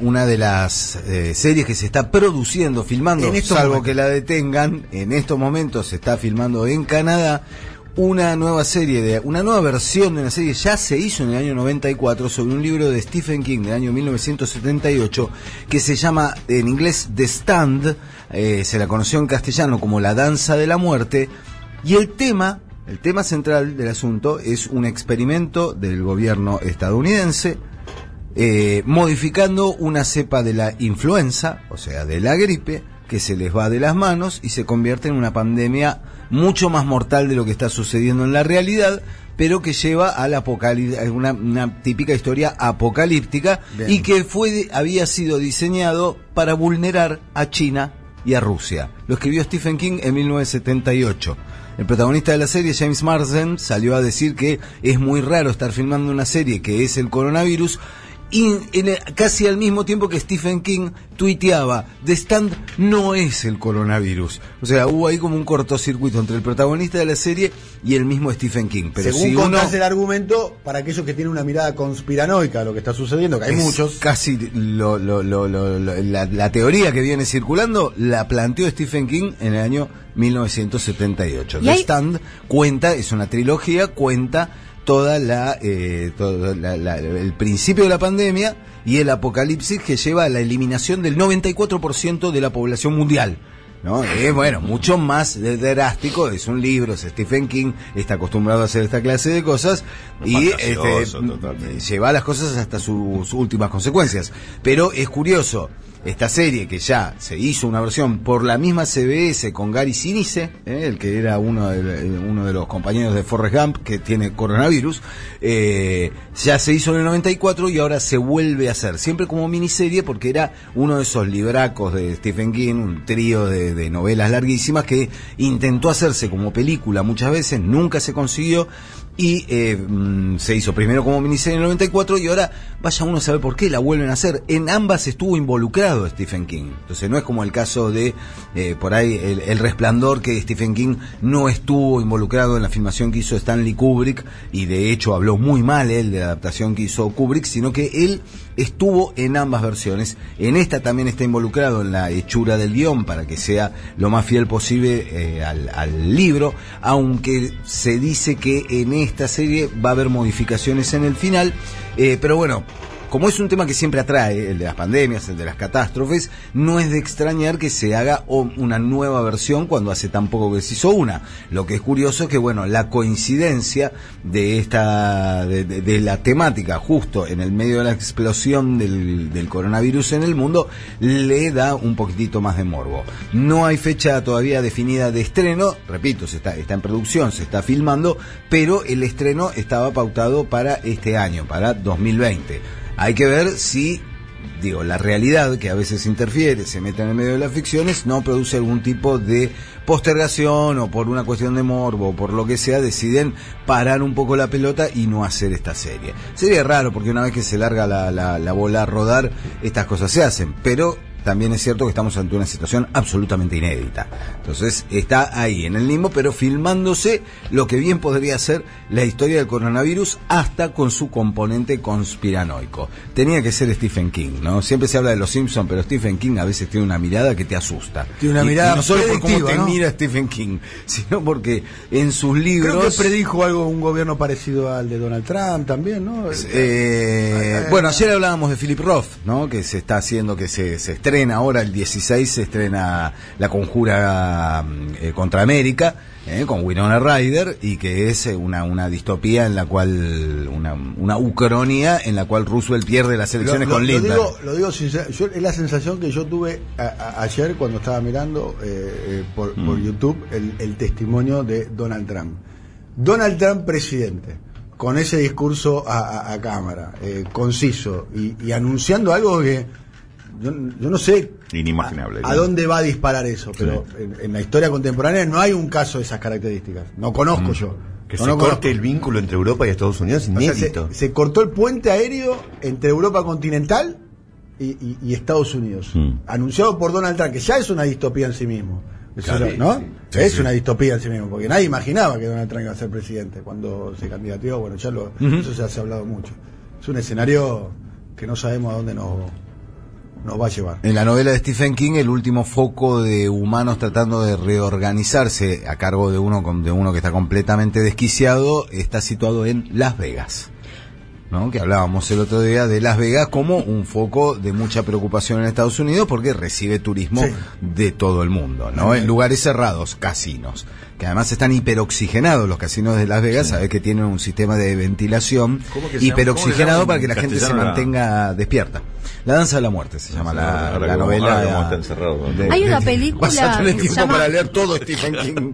una de las eh, series que se está produciendo, filmando, En salvo momentos. que la detengan, en estos momentos se está filmando en Canadá una nueva serie, de una nueva versión de una serie, ya se hizo en el año 94 sobre un libro de Stephen King del año 1978 que se llama en inglés The Stand, eh, se la conoció en castellano como La Danza de la Muerte, y el tema, el tema central del asunto es un experimento del gobierno estadounidense eh, modificando una cepa de la influenza, o sea, de la gripe, que se les va de las manos y se convierte en una pandemia mucho más mortal de lo que está sucediendo en la realidad, pero que lleva al apocalipsis, una, una típica historia apocalíptica Bien. y que fue, había sido diseñado para vulnerar a China y a Rusia. Lo escribió Stephen King en 1978. El protagonista de la serie, James Marsden, salió a decir que es muy raro estar filmando una serie que es el coronavirus y en el- casi al mismo tiempo que Stephen King tuiteaba, The Stand no es el coronavirus. O sea, hubo ahí como un cortocircuito entre el protagonista de la serie y el mismo Stephen King. Pero Según si uno contás el argumento, para aquellos que tienen una mirada conspiranoica a lo que está sucediendo, que hay es muchos, Casi lo- lo- lo- lo- lo- la, la teoría que viene circulando la planteó Stephen King en el año 1978. Y The hay- Stand cuenta, es una trilogía, cuenta toda la, eh, todo la- la- el principio de la pandemia y el apocalipsis que lleva a la eliminación del 94% de la población mundial. ¿No? Es bueno, mucho más drástico, es un libro, es Stephen King, está acostumbrado a hacer esta clase de cosas y este, lleva las cosas hasta sus últimas consecuencias. Pero es curioso, esta serie que ya se hizo una versión por la misma CBS con Gary Sinise, eh, el que era uno de, uno de los compañeros de Forrest Gump que tiene coronavirus, eh, ya se hizo en el 94 y ahora se vuelve a hacer, siempre como miniserie porque era uno de esos libracos de Stephen King, un trío de, novelas larguísimas que intentó hacerse como película muchas veces, nunca se consiguió y eh, mm, se hizo primero como miniserie en el 94 y ahora vaya uno a saber por qué la vuelven a hacer. En ambas estuvo Stephen King. Entonces no es como el caso de eh, por ahí el, resplandor que Stephen King no estuvo involucrado en la filmación que hizo Stanley Kubrick y de hecho habló muy mal él de la adaptación que hizo Kubrick, sino que él estuvo en ambas versiones. En esta también está involucrado en la hechura del guion para que sea lo más fiel posible eh, al, al libro, aunque se dice que en esta serie va a haber modificaciones en el final, eh, pero bueno. Como es un tema que siempre atrae, el de las pandemias, el de las catástrofes, no es de extrañar que se haga una nueva versión cuando hace tan poco que se hizo una. Lo que es curioso es que, bueno, la coincidencia de esta, de, de- de la temática justo en el medio de la explosión del, del coronavirus en el mundo, le da un poquitito más de morbo. No hay fecha todavía definida de estreno, repito, se está, está en producción, se está filmando, pero el estreno estaba pautado para este año, para 2020. Hay que ver si, digo, la realidad que a veces interfiere, se mete en el medio de las ficciones, no produce algún tipo de postergación o por una cuestión de morbo o por lo que sea, deciden parar un poco la pelota y no hacer esta serie. Sería raro porque una vez que se larga la, la- la bola a rodar, estas cosas se hacen, pero también es cierto que estamos ante una situación absolutamente inédita. Entonces está ahí en el limbo, pero filmándose lo que bien podría ser la historia del coronavirus hasta con su componente conspiranoico. Tenía que ser Stephen King, ¿no? Siempre se habla de los Simpsons, pero Stephen King a veces tiene una mirada que te asusta. Tiene una Y- mirada y no solo por cómo te ¿no? mira Stephen King, sino porque en sus libros... creo que predijo algo, un gobierno parecido al de Donald Trump también, ¿no? Eh, bueno, ayer hablábamos de Philip Roth, ¿no? Que se está haciendo, que se, se estrena ahora el 16, se estrena La Conjura mm, eh, contra América, eh, con Winona Ryder, y que es eh, una, una distopía en la cual, una, una ucronía en la cual Roosevelt pierde las elecciones Lo- lo- con lo digo, lo digo sincero, yo- es la sensación que yo tuve a- a- ayer cuando estaba mirando eh, por, Mm. por YouTube el, el testimonio de Donald Trump. Donald Trump presidente, con ese discurso a, a- a cámara, eh, conciso y, y anunciando algo que yo, yo no sé Inimaginable. a, a dónde va a disparar eso, pero en, en la historia contemporánea no hay un caso de esas características. No conozco yo. Mm. Que No se lo corte conozco. el vínculo entre Europa y Estados Unidos O sea, se, cortó el puente aéreo entre Europa continental y, y- y Estados Unidos. Mm. Anunciado por Donald Trump, que ya es una distopía en sí mismo. Claro, ¿No? sí, es sí. una distopía en sí mismo, porque nadie imaginaba que Donald Trump iba a ser presidente cuando se candidateó. Bueno, ya lo, eso ya se ha hablado mucho. Es un escenario que no sabemos a dónde nos, En la novela de Stephen King, el último foco de humanos tratando de reorganizarse a cargo de uno, de uno que está completamente desquiciado está situado en Las Vegas. ¿No? que hablábamos el otro día de Las Vegas como un foco de mucha preocupación en Estados Unidos porque recibe turismo Sí. de todo el mundo, ¿no? En lugares cerrados, casinos, que además están hiperoxigenados los casinos de Las Vegas, sabes que tienen un sistema de ventilación hiperoxigenado ¿Cómo para que la en gente se la- mantenga despierta. La danza de la muerte se llama la, como- novela. Hay una película que se llama- para leer todo Stephen King.